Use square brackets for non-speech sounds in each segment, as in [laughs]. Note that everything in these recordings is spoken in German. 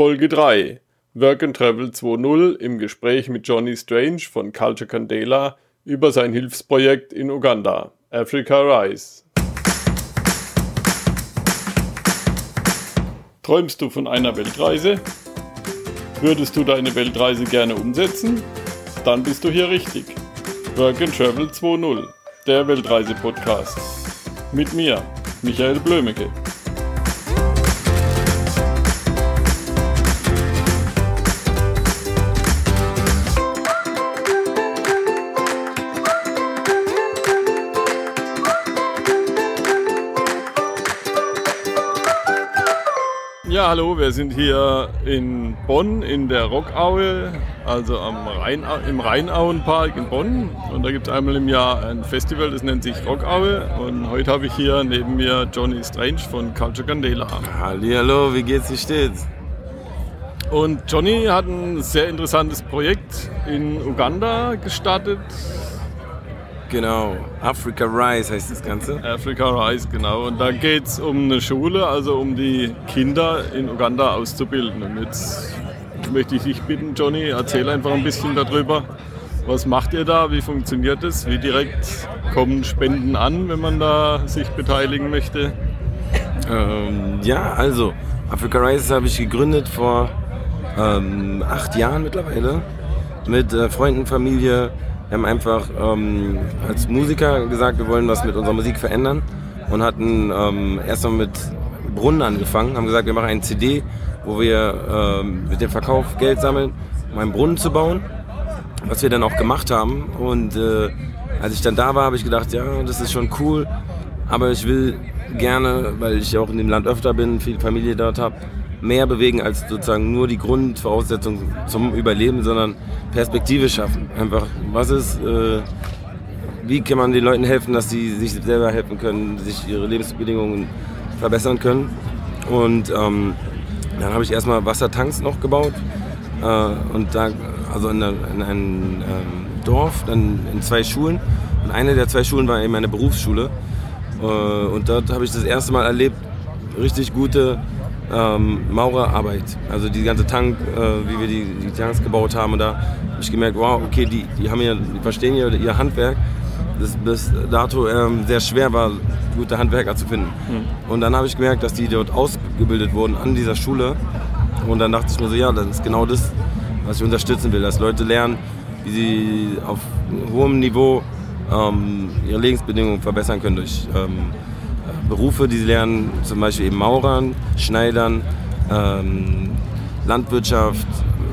Folge 3 Work and Travel 2.0 im Gespräch mit Johnny Strange von Culture Candela über sein Hilfsprojekt in Uganda, Africa Rise. Träumst du von einer Weltreise? Würdest du deine Weltreise gerne umsetzen? Dann bist du hier richtig. Work and Travel 2.0, der Weltreise-Podcast. Mit mir, Michael Blömecke. Ja, hallo, wir sind hier in Bonn in der Rockaue, also am Rhein, im Rheinauenpark in Bonn. Und da gibt es einmal im Jahr ein Festival, das nennt sich Rockaue. Und heute habe ich hier neben mir Johnny Strange von Culture Candela. Hallo, wie geht's, wie steht's? Und Johnny hat ein sehr interessantes Projekt in Uganda gestartet. Genau, Africa Rise heißt das Ganze. Africa Rise, genau. Und da geht es um eine Schule, also um die Kinder in Uganda auszubilden. Und jetzt möchte ich dich bitten, Johnny, erzähl einfach ein bisschen darüber. Was macht ihr da? Wie funktioniert das? Wie direkt kommen Spenden an, wenn man da sich beteiligen möchte? Ähm, ja, also Africa Rise habe ich gegründet vor ähm, acht Jahren mittlerweile mit äh, Freunden, Familie, wir haben einfach ähm, als Musiker gesagt, wir wollen was mit unserer Musik verändern und hatten ähm, erstmal mit Brunnen angefangen, haben gesagt, wir machen eine CD, wo wir ähm, mit dem Verkauf Geld sammeln, um einen Brunnen zu bauen, was wir dann auch gemacht haben. Und äh, als ich dann da war, habe ich gedacht, ja, das ist schon cool, aber ich will gerne, weil ich auch in dem Land öfter bin, viel Familie dort habe, mehr bewegen als sozusagen nur die Grundvoraussetzung zum Überleben, sondern Perspektive schaffen. Einfach, was ist, äh, wie kann man den Leuten helfen, dass sie sich selber helfen können, sich ihre Lebensbedingungen verbessern können. Und ähm, dann habe ich erstmal Wassertanks noch gebaut äh, und da, also in, in einem ähm, Dorf, dann in zwei Schulen. Und eine der zwei Schulen war eben eine Berufsschule. Äh, und dort habe ich das erste Mal erlebt, richtig gute ähm, Maurerarbeit. Also die ganze Tank, äh, wie wir die, die, Tanks gebaut haben. Und da habe ich gemerkt, wow, okay, die, die, haben ja, die verstehen ja ihr Handwerk. Das bis dato ähm, sehr schwer war, gute Handwerker zu finden. Mhm. Und dann habe ich gemerkt, dass die dort ausgebildet wurden an dieser Schule. Und dann dachte ich mir so, ja, das ist genau das, was ich unterstützen will. Dass Leute lernen, wie sie auf hohem Niveau ähm, ihre Lebensbedingungen verbessern können durch ähm, Berufe, die sie lernen, zum Beispiel eben Maurern, Schneidern, ähm, Landwirtschaft.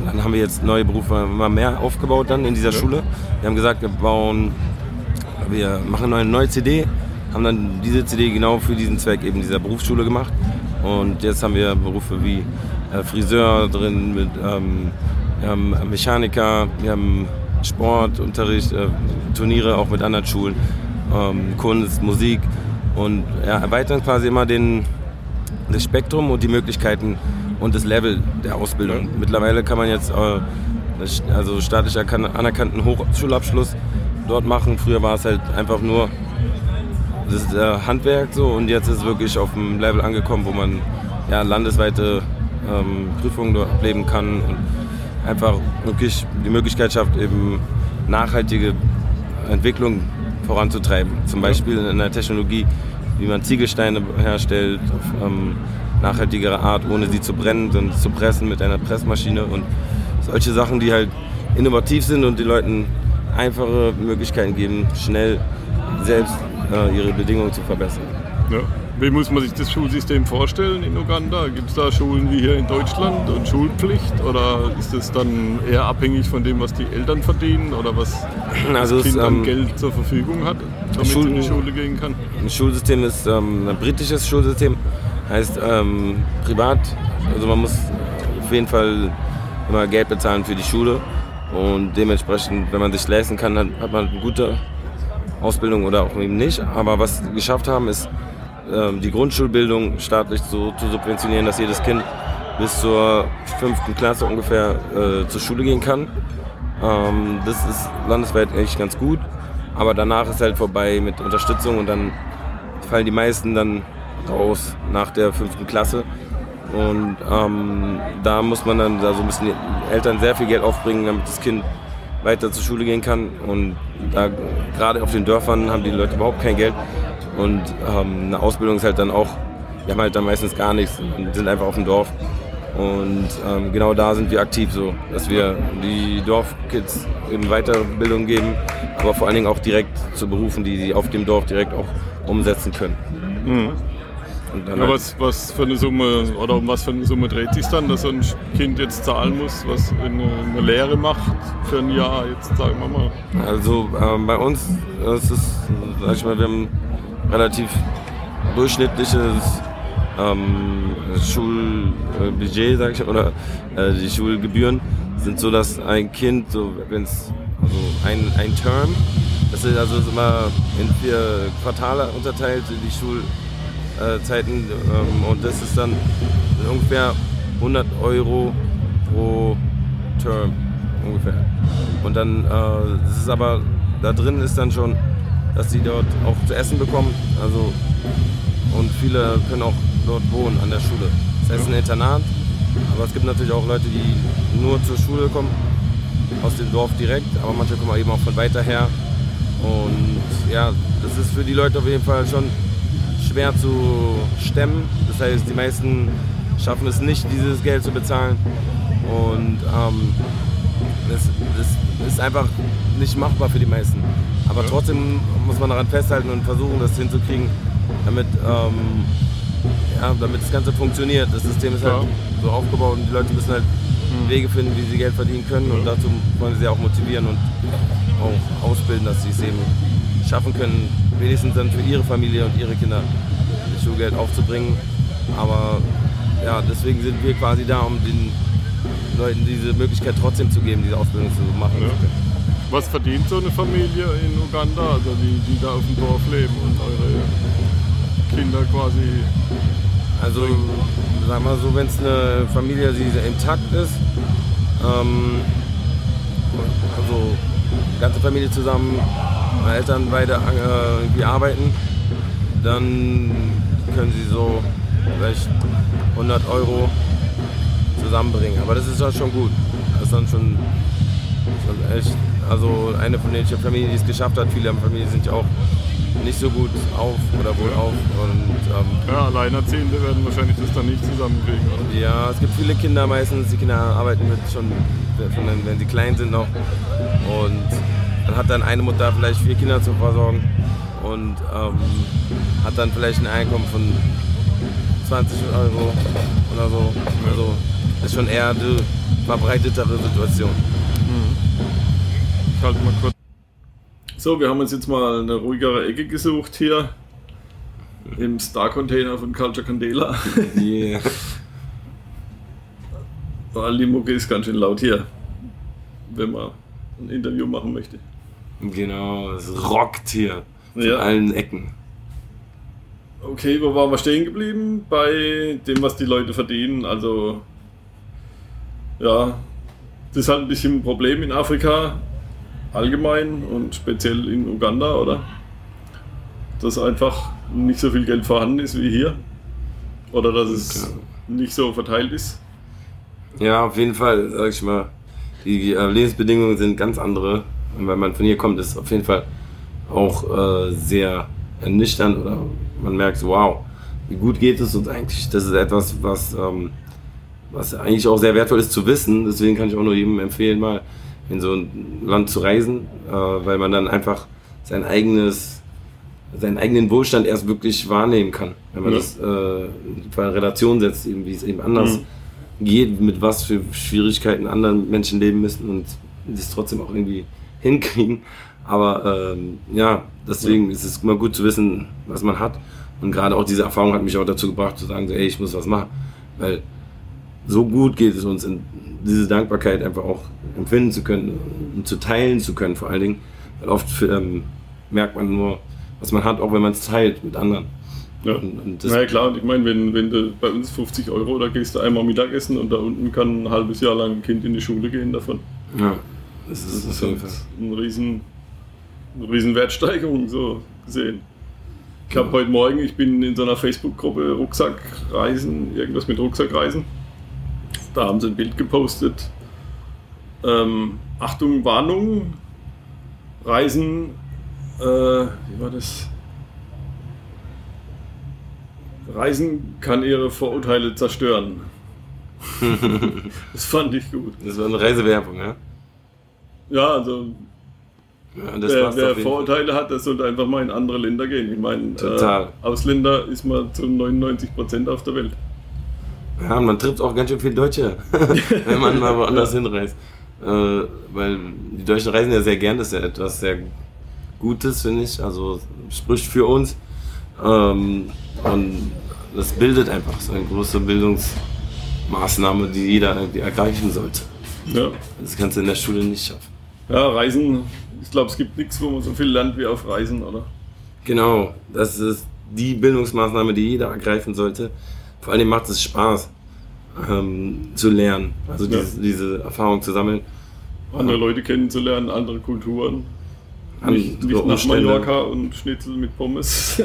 Dann haben wir jetzt neue Berufe immer mehr aufgebaut dann in dieser ja. Schule. Wir haben gesagt, wir bauen, wir machen eine neue CD, haben dann diese CD genau für diesen Zweck eben dieser Berufsschule gemacht. Und jetzt haben wir Berufe wie äh, Friseur drin, mit ähm, wir haben Mechaniker, wir haben Sportunterricht, äh, Turniere auch mit anderen Schulen, ähm, Kunst, Musik und ja, erweitern quasi immer den, das Spektrum und die Möglichkeiten und das Level der Ausbildung. Mittlerweile kann man jetzt äh, also staatlich anerkannten Hochschulabschluss dort machen. Früher war es halt einfach nur das äh, Handwerk so und jetzt ist es wirklich auf dem Level angekommen, wo man ja, landesweite ähm, Prüfungen dort ableben kann und einfach wirklich die Möglichkeit schafft, eben nachhaltige Entwicklung voranzutreiben. Zum Beispiel in der Technologie, wie man Ziegelsteine herstellt auf ähm, nachhaltigere Art, ohne sie zu brennen, sondern zu pressen mit einer Pressmaschine und solche Sachen, die halt innovativ sind und den Leuten einfache Möglichkeiten geben, schnell selbst äh, ihre Bedingungen zu verbessern. Ja. Wie muss man sich das Schulsystem vorstellen in Uganda? Gibt es da Schulen wie hier in Deutschland und Schulpflicht? Oder ist das dann eher abhängig von dem, was die Eltern verdienen oder was also das Kind an ähm, Geld zur Verfügung hat, damit Schul in die Schule gehen kann? Das Schulsystem ist ähm, ein britisches Schulsystem, heißt ähm, privat. Also man muss auf jeden Fall immer Geld bezahlen für die Schule. Und dementsprechend, wenn man sich leisten kann, dann hat man eine gute Ausbildung oder auch eben nicht. Aber was wir geschafft haben, ist die Grundschulbildung staatlich so zu subventionieren, dass jedes Kind bis zur fünften Klasse ungefähr äh, zur Schule gehen kann. Ähm, das ist landesweit echt ganz gut, aber danach ist halt vorbei mit Unterstützung und dann fallen die meisten dann raus nach der fünften Klasse. Und ähm, da muss man dann, also müssen die Eltern sehr viel Geld aufbringen, damit das Kind weiter zur Schule gehen kann. Und da gerade auf den Dörfern haben die Leute überhaupt kein Geld. Und ähm, eine Ausbildung ist halt dann auch, die haben halt dann meistens gar nichts und sind einfach auf dem Dorf. Und ähm, genau da sind wir aktiv so, dass wir die Dorfkids in Weiterbildung geben, aber vor allen Dingen auch direkt zu Berufen, die sie auf dem Dorf direkt auch umsetzen können. Mhm. Ja, halt was, was für eine Summe oder um was für eine Summe dreht sich dann, dass ein Kind jetzt zahlen muss, was eine, eine Lehre macht für ein Jahr, jetzt sagen wir mal? Also ähm, bei uns ist es, sag ich mal, wir haben relativ durchschnittliches ähm, Schulbudget, sag ich, oder äh, die Schulgebühren sind so, dass ein Kind, so wenn es also ein, ein Term, das ist also immer in vier Quartale unterteilt, die Schulzeiten ähm, und das ist dann ungefähr 100 Euro pro Term ungefähr. Und dann, äh, das ist aber, da drin ist dann schon, dass sie dort auch zu essen bekommen, also und viele können auch dort wohnen an der Schule. Das heißt ein Internat, aber es gibt natürlich auch Leute, die nur zur Schule kommen, aus dem Dorf direkt, aber manche kommen eben auch von weiter her. Und ja, das ist für die Leute auf jeden Fall schon schwer zu stemmen. Das heißt, die meisten schaffen es nicht, dieses Geld zu bezahlen. Und ähm, es, es ist einfach nicht machbar für die meisten. Aber trotzdem muss man daran festhalten und versuchen, das hinzukriegen, damit ähm, ja, damit das Ganze funktioniert. Das System ist halt so aufgebaut und die Leute müssen halt mhm. Wege finden, wie sie Geld verdienen können und dazu wollen sie sie auch motivieren und auch ausbilden, dass sie es eben schaffen können, wenigstens dann für ihre Familie und ihre Kinder das Schulgeld aufzubringen. Aber ja, deswegen sind wir quasi da, um den Leuten diese Möglichkeit trotzdem zu geben, diese Ausbildung zu machen. Ja. Was verdient so eine Familie in Uganda, also die, die da auf dem Dorf leben und eure Kinder quasi also, sag mal so, wenn es eine Familie, die intakt ist, ähm, also ganze Familie zusammen, Eltern beide äh, irgendwie arbeiten, dann können sie so vielleicht 100 Euro zusammenbringen. Aber das ist dann schon gut. Das ist dann schon, schon echt, also eine von den Familien, die es geschafft hat, viele Familien sind ja auch nicht so gut auf oder wohl auf. Und, ähm, ja, Alleinerziehende werden wahrscheinlich das dann nicht zusammenkriegen, oder? Ja, es gibt viele Kinder meistens, die Kinder arbeiten mit schon, wenn sie klein sind noch. Und dann hat dann eine Mutter vielleicht vier Kinder zu versorgen und ähm, hat dann vielleicht ein Einkommen von 20 Euro oder so. Also ist schon eher eine verbreitetere Situation. Ich halte mal kurz. So, wir haben uns jetzt mal eine ruhigere Ecke gesucht hier im Star-Container von Culture Candela. Yeah. [laughs] Weil die Mucke ist ganz schön laut hier, wenn man ein Interview machen möchte. Genau, es rockt hier von ja. allen Ecken. Okay, wo waren wir stehen geblieben? Bei dem, was die Leute verdienen. Also, ja, das ist halt ein bisschen ein Problem in Afrika allgemein und speziell in Uganda, oder? Dass einfach nicht so viel Geld vorhanden ist wie hier. Oder dass es nicht so verteilt ist. Ja, auf jeden Fall, sag ich mal. Die äh, Lebensbedingungen sind ganz andere. Und wenn man von hier kommt, ist es auf jeden Fall auch äh, sehr ernüchternd oder man merkt, wow, wie gut geht es uns eigentlich. Das ist etwas, was, ähm, was eigentlich auch sehr wertvoll ist zu wissen. Deswegen kann ich auch nur jedem empfehlen, mal in so ein Land zu reisen, äh, weil man dann einfach sein eigenes, seinen eigenen Wohlstand erst wirklich wahrnehmen kann. Wenn man ja. das äh, in Relation setzt, eben, wie es eben anders mhm. geht, mit was für Schwierigkeiten anderen Menschen leben müssen und das trotzdem auch irgendwie hinkriegen. Aber ähm, ja, deswegen ja. ist es immer gut zu wissen, was man hat. Und gerade auch diese Erfahrung hat mich auch dazu gebracht, zu sagen, so, ey, ich muss was machen. Weil so gut geht es uns, in diese Dankbarkeit einfach auch empfinden zu können und zu teilen zu können, vor allen Dingen. Weil oft ähm, merkt man nur, was man hat, auch wenn man es teilt mit anderen. Ja, und, und ja klar, und ich meine, wenn, wenn du bei uns 50 Euro, da gehst du einmal Mittagessen und da unten kann ein halbes Jahr lang ein Kind in die Schule gehen davon. Ja, das ist, das ist halt eine riesen, eine riesen Wertsteigerung so gesehen. Ich habe heute Morgen, ich bin in so einer Facebook-Gruppe Rucksackreisen, irgendwas mit Rucksackreisen. Da haben sie ein Bild gepostet. Ähm, Achtung, Warnung, Reisen, äh, wie war das? Reisen kann ihre Vorurteile zerstören. [laughs] das fand ich gut. Das war eine Reisewerbung, ja? Ja, also ja wer, wer Vorurteile hat, der sollte einfach mal in andere Länder gehen. Ich meine. Äh, Ausländer ist man zu 99 Prozent auf der Welt. Ja, man trifft auch ganz schön viele Deutsche, [laughs] wenn man mal woanders hinreist. Äh, weil die Deutschen reisen ja sehr gern, das ist ja etwas sehr Gutes, finde ich. Also spricht für uns. Ähm, und das bildet einfach so eine große Bildungsmaßnahme, die jeder irgendwie ergreifen sollte. Ja, Das kannst du in der Schule nicht schaffen. ja Reisen, ich glaube, es gibt nichts, wo man so viel lernt wie auf Reisen, oder? Genau, das ist die Bildungsmaßnahme, die jeder ergreifen sollte. Vor allem macht es Spaß ähm, zu lernen, also Ja. diese, diese Erfahrung zu sammeln. Andere Leute kennenzulernen, andere Kulturen. An- Nicht, nicht nach. Mallorca und Schnitzel mit Pommes,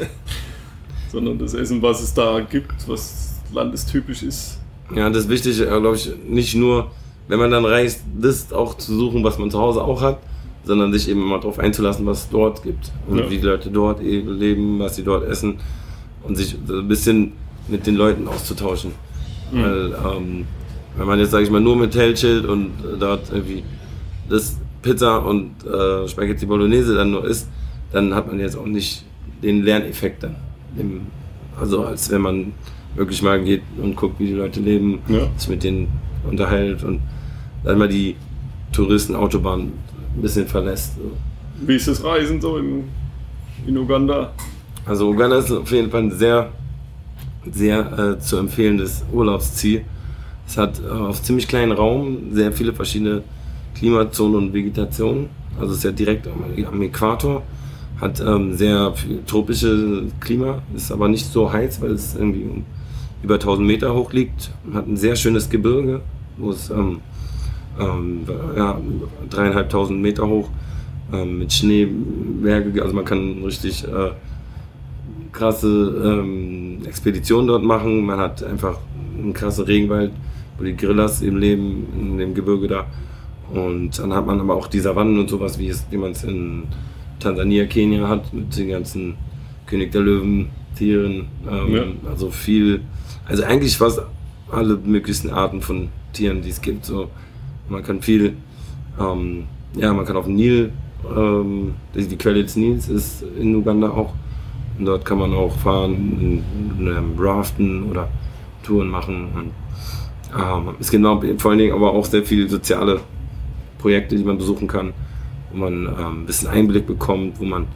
[laughs] sondern das Essen, was es da gibt, was landestypisch ist. Ja, das ist wichtig, glaube ich, nicht nur, wenn man dann reist, das auch zu suchen, was man zu Hause auch hat, sondern sich eben mal darauf einzulassen, was es dort gibt. Und Ja. wie die Leute dort eh leben, was sie dort essen und sich ein bisschen mit den Leuten auszutauschen. Mhm. Weil, ähm, wenn man jetzt, sage ich mal, nur mit chillt und äh, dort irgendwie das Pizza und äh, Spaghetti Bolognese dann nur isst, dann hat man jetzt auch nicht den Lerneffekt dann. Im, also als wenn man wirklich mal geht und guckt, wie die Leute leben, Ja. sich mit denen unterhält und dann mal die Touristenautobahn ein bisschen verlässt. Wie ist das Reisen so in, in Uganda? Also Uganda ist auf jeden Fall ein sehr, sehr äh, zu empfehlendes Urlaubsziel. Es hat äh, auf ziemlich kleinen Raum sehr viele verschiedene Klimazonen und Vegetationen. Also ist ja direkt am, am Äquator, hat ähm, sehr tropische Klima, ist aber nicht so heiß, weil es irgendwie über 1000 Meter hoch liegt. Hat ein sehr schönes Gebirge, wo es ähm, ähm, ja, dreieinhalbtausend Meter hoch ähm, mit Schneeberge, also man kann richtig äh, krasse ähm, Expeditionen dort machen. Man hat einfach einen krassen Regenwald, wo die Gorillas eben leben, in dem Gebirge da. Und dann hat man aber auch die Savannen und sowas, wie, es, wie man es in Tansania, Kenia hat, mit den ganzen König der Löwen, Tieren. Ähm, Ja. Also viel, also eigentlich fast alle möglichen Arten von Tieren, die es gibt. So. Man kann viel, ähm, ja, man kann auf dem Nil, ähm, die, die Quelle des Nils ist in Uganda auch. Dort kann man auch fahren, ähm, raften oder Touren machen. Und, ähm, es gibt auch, vor allen Dingen aber auch sehr viele soziale Projekte, die man besuchen kann, wo man ähm, ein bisschen Einblick bekommt, wo man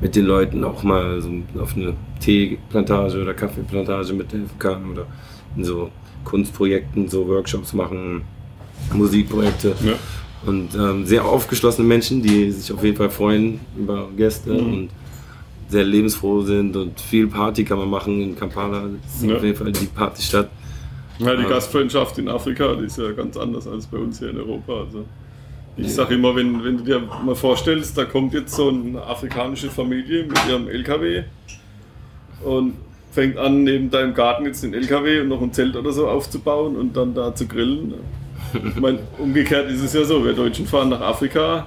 mit den Leuten auch mal so auf eine Teeplantage oder Kaffeeplantage mithelfen kann oder in so Kunstprojekten so Workshops machen, Musikprojekte. Ja. Und ähm, sehr aufgeschlossene Menschen, die sich auf jeden Fall freuen über Gäste Mhm. und sehr lebensfroh sind und viel Party kann man machen in Kampala. Das ist Ja. auf jeden Fall die Partystadt. Ja, die Ja. Gastfreundschaft in Afrika, die ist ja ganz anders als bei uns hier in Europa. Also ich sage immer, wenn, wenn du dir mal vorstellst, da kommt jetzt so eine afrikanische Familie mit ihrem LKW und fängt an, neben deinem Garten jetzt den LKW und noch ein Zelt oder so aufzubauen und dann da zu grillen. Ich meine, umgekehrt ist es ja so, wir Deutschen fahren nach Afrika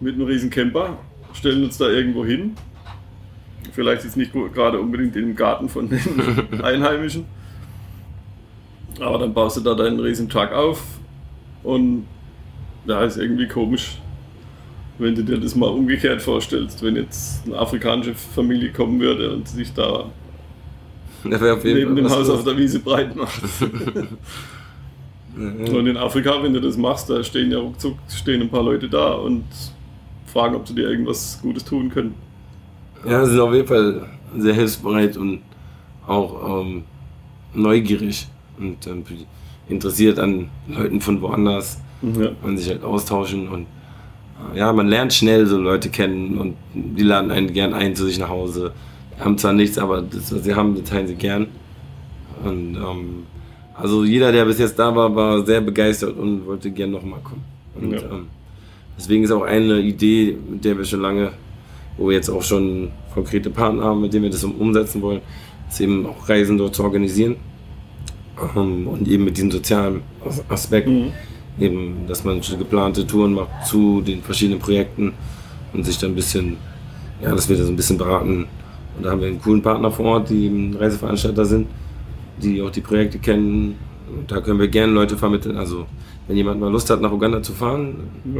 mit einem riesen Camper, stellen uns da irgendwo hin. Vielleicht jetzt nicht gerade unbedingt in den Garten von den [laughs] Einheimischen. Aber dann baust du da deinen riesen Truck auf und ja, ist irgendwie komisch, wenn du dir das mal umgekehrt vorstellst, wenn jetzt eine afrikanische Familie kommen würde und sich da neben dem Haus auf der Wiese breit macht. [laughs] Und in Afrika, wenn du das machst, da stehen ja ruckzuck stehen ein paar Leute da und fragen, ob sie dir irgendwas Gutes tun können. Ja, sie sind auf jeden Fall sehr hilfsbereit und auch ähm, neugierig und ähm, interessiert an Leuten von woanders. Ja. Man sich halt austauschen und äh, ja, man lernt schnell so Leute kennen und die laden einen gern ein zu sich nach Hause. Haben zwar nichts, aber das, was sie haben, das teilen sie gern. Und ähm, also jeder, der bis jetzt da war, war sehr begeistert und wollte gern nochmal kommen. Und Ja. ähm, deswegen ist auch eine Idee, mit der wir schon lange wo wir jetzt auch schon konkrete Partner haben, mit denen wir das umsetzen wollen, ist eben auch Reisen dort zu organisieren ähm, und eben mit diesem sozialen Aspekt, mhm. eben, dass man geplante Touren macht zu den verschiedenen Projekten und sich dann ein bisschen, ja, dass wir da so ein bisschen beraten. Und da haben wir einen coolen Partner vor Ort, die eben Reiseveranstalter sind, die auch die Projekte kennen. Und da können wir gerne Leute vermitteln. Also wenn jemand mal Lust hat, nach Uganda zu fahren,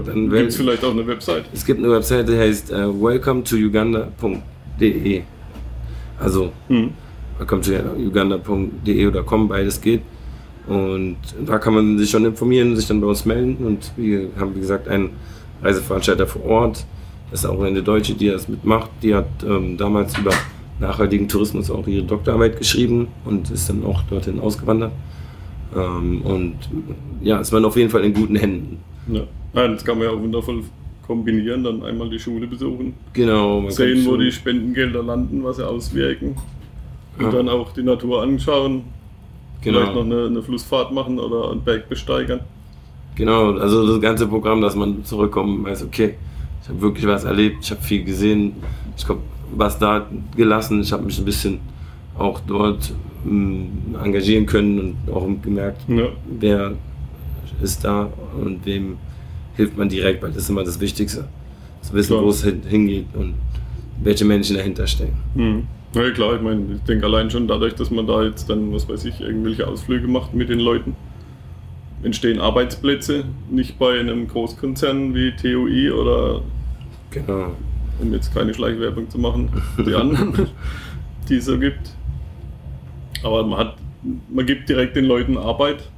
dann gibt es vielleicht auch eine Website. Es gibt eine Website, die heißt uh, welcome to uganda.de. Also hm. welcome to uganda.de oder com, beides geht. Und da kann man sich schon informieren, sich dann bei uns melden. Und wir haben, wie gesagt, einen Reiseveranstalter vor Ort. Das ist auch eine Deutsche, die das mitmacht. Die hat ähm, damals über nachhaltigen Tourismus auch ihre Doktorarbeit geschrieben und ist dann auch dorthin ausgewandert. Ähm, und ja, es waren auf jeden Fall in guten Händen. Ja, das kann man ja auch wundervoll kombinieren, dann einmal die Schule besuchen. Genau. Sehen, wo die Spendengelder landen, was sie auswirken. Und ja. dann auch die Natur anschauen. Genau. Vielleicht noch eine, eine Flussfahrt machen oder einen Berg besteigern. Genau, also das ganze Programm, dass man zurückkommt und weiß, okay, ich habe wirklich was erlebt, ich habe viel gesehen, ich habe was da gelassen, ich habe mich ein bisschen auch dort mh, engagieren können und auch gemerkt, ja. wer ist da und wem hilft man direkt, weil das ist immer das Wichtigste. Zu wissen, wo es hingeht und welche Menschen dahinter stehen. Mhm. Ja klar, ich meine, ich denke allein schon dadurch, dass man da jetzt dann, was weiß ich, irgendwelche Ausflüge macht mit den Leuten, entstehen Arbeitsplätze, nicht bei einem Großkonzern wie TUI oder genau. um jetzt keine Schleichwerbung zu machen, die anderen, [laughs] die es so gibt. Aber man hat, man gibt direkt den Leuten Arbeit.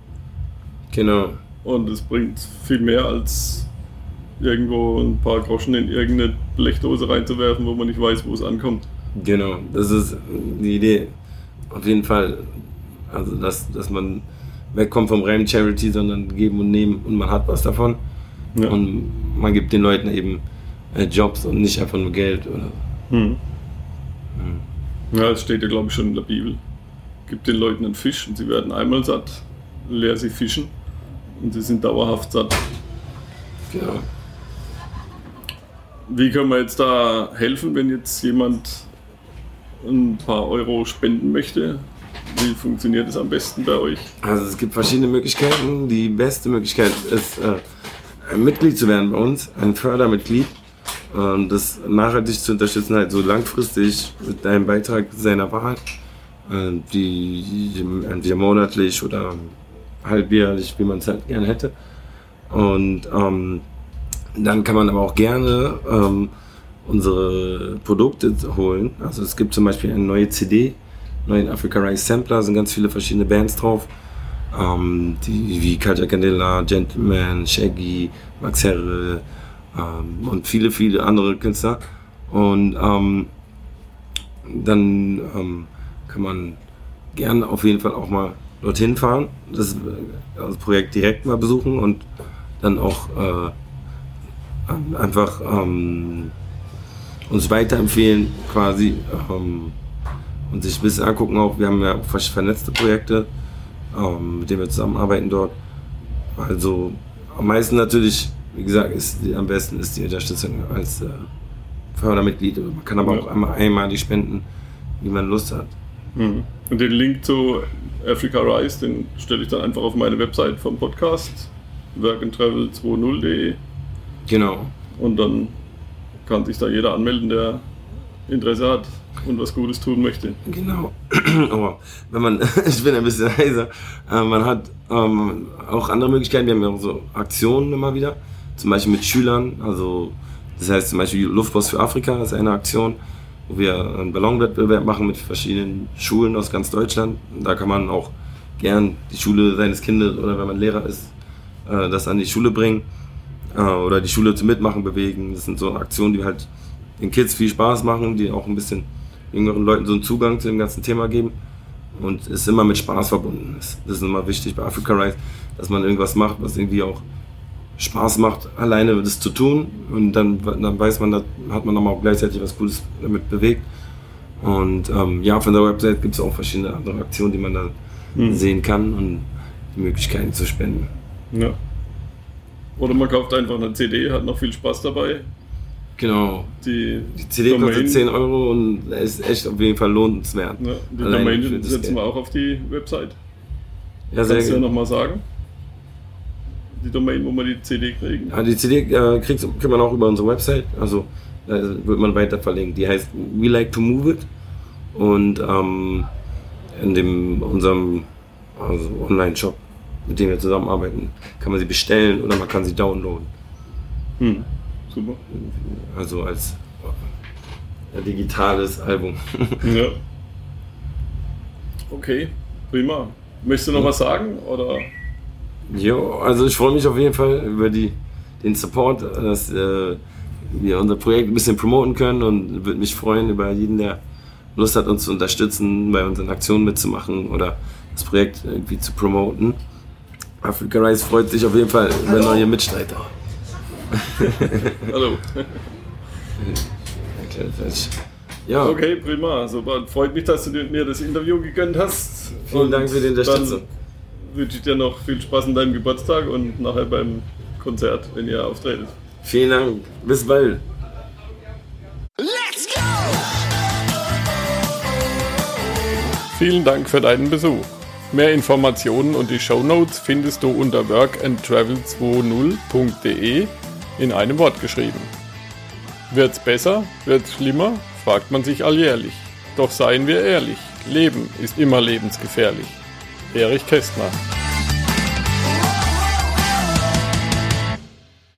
Genau. Und es bringt viel mehr als irgendwo ein paar Groschen in irgendeine Blechdose reinzuwerfen, wo man nicht weiß, wo es ankommt. Genau, das ist die Idee. Auf jeden Fall. Also, dass, dass man wegkommt vom reinen Charity, sondern geben und nehmen und man hat was davon. Ja. Und man gibt den Leuten eben äh, Jobs und nicht einfach nur Geld. Oder hm. Hm. Ja, das steht ja, glaube ich, schon in der Bibel gibt den Leuten einen Fisch und sie werden einmal satt, leer sie fischen und sie sind dauerhaft satt. Genau. Wie können wir jetzt da helfen, wenn jetzt jemand ein paar Euro spenden möchte? Wie funktioniert das am besten bei euch? Also es gibt verschiedene Möglichkeiten. Die beste Möglichkeit ist, äh, ein Mitglied zu werden bei uns, ein Fördermitglied. Und das nachhaltig zu unterstützen, halt so langfristig mit deinem Beitrag seiner Wahl. Äh, die, entweder monatlich oder halbjährlich, wie man es halt gerne hätte. Und ähm, dann kann man aber auch gerne ähm, unsere Produkte holen. Also es gibt zum Beispiel eine neue CD, neuen Africa Rice Sampler, sind ganz viele verschiedene Bands drauf. Ähm, die, wie Kaja Candela, Gentleman, Shaggy, Max Herre ähm, und viele, viele andere Künstler. Und ähm, dann ähm, kann man gerne auf jeden Fall auch mal dorthin fahren, das, das Projekt direkt mal besuchen und dann auch äh, einfach ähm, uns weiterempfehlen quasi ähm, und sich ein bisschen angucken auch. Wir haben ja auch vernetzte Projekte, ähm, mit denen wir zusammenarbeiten dort. Also am meisten natürlich, wie gesagt, ist die, am besten ist die Unterstützung als äh, Fördermitglied. Man kann aber auch einmal einmalig spenden, wie man Lust hat. Mhm. Und den Link zu Africa Rise, den stelle ich dann einfach auf meine Website vom Podcast, workandtravel20.de. Genau. Und dann kann sich da jeder anmelden, der Interesse hat und was Gutes tun möchte. Genau. Aber [clears throat] wenn man, [laughs] ich bin ein bisschen heiser, äh, man hat ähm, auch andere Möglichkeiten. Wir haben ja auch so Aktionen immer wieder, zum Beispiel mit Schülern. Also das heißt zum Beispiel Luftpost für Afrika ist eine Aktion wo wir einen Ballonwettbewerb machen mit verschiedenen Schulen aus ganz Deutschland. Da kann man auch gern die Schule seines Kindes oder wenn man Lehrer ist, äh, das an die Schule bringen äh, oder die Schule zum Mitmachen bewegen. Das sind so Aktionen, die halt den Kids viel Spaß machen, die auch ein bisschen jüngeren Leuten so einen Zugang zu dem ganzen Thema geben und es ist immer mit Spaß verbunden. Das ist immer wichtig bei Africa Rise, dass man irgendwas macht, was irgendwie auch Spaß macht, alleine das zu tun. Und dann, dann weiß man, da hat man auch gleichzeitig was Cooles damit bewegt. Und ähm, ja, von der Website gibt es auch verschiedene andere Aktionen, die man da mhm. sehen kann und die Möglichkeiten zu spenden. Ja. Oder man kauft einfach eine CD, hat noch viel Spaß dabei. Genau. Die, Die CD Domain- kostet 10 Euro und ist echt auf jeden Fall lohnenswert. Ja, die Allein Domain setzen wir auch auf die Website. Ja, sehr Kannst du ja nochmal sagen? Die Domain, wo wir die CD kriegen. Ja, die CD äh, kriegst, kriegt man auch über unsere Website, also da wird man weiter verlinkt. Die heißt We Like to Move It und ähm, in dem unserem also Online-Shop, mit dem wir zusammenarbeiten, kann man sie bestellen oder man kann sie downloaden. Hm. Super. Also als äh, digitales Album. [laughs] Ja. Okay, prima. Möchtest du noch was sagen? Oder? Jo, also ich freue mich auf jeden Fall über die, den Support, dass äh, wir unser Projekt ein bisschen promoten können und würde mich freuen über jeden, der Lust hat, uns zu unterstützen, bei unseren Aktionen mitzumachen oder das Projekt irgendwie zu promoten. Africa Rise freut sich auf jeden Fall über neue Mitstreiter. Hallo. [laughs] Ja, Okay, prima. Super. Freut mich, dass du mir das Interview gegönnt hast. vielen Dank für die Unterstützung. Wünsche ich dir noch viel Spaß an deinem Geburtstag und nachher beim Konzert, wenn ihr auftretet. Vielen Dank, bis bald. Let's go! Vielen Dank für deinen Besuch. Mehr Informationen und die Shownotes findest du unter workandtravel20.de in einem Wort geschrieben. Wird's besser? Wird's schlimmer? fragt man sich alljährlich. Doch seien wir ehrlich, Leben ist immer lebensgefährlich. Erich Kästner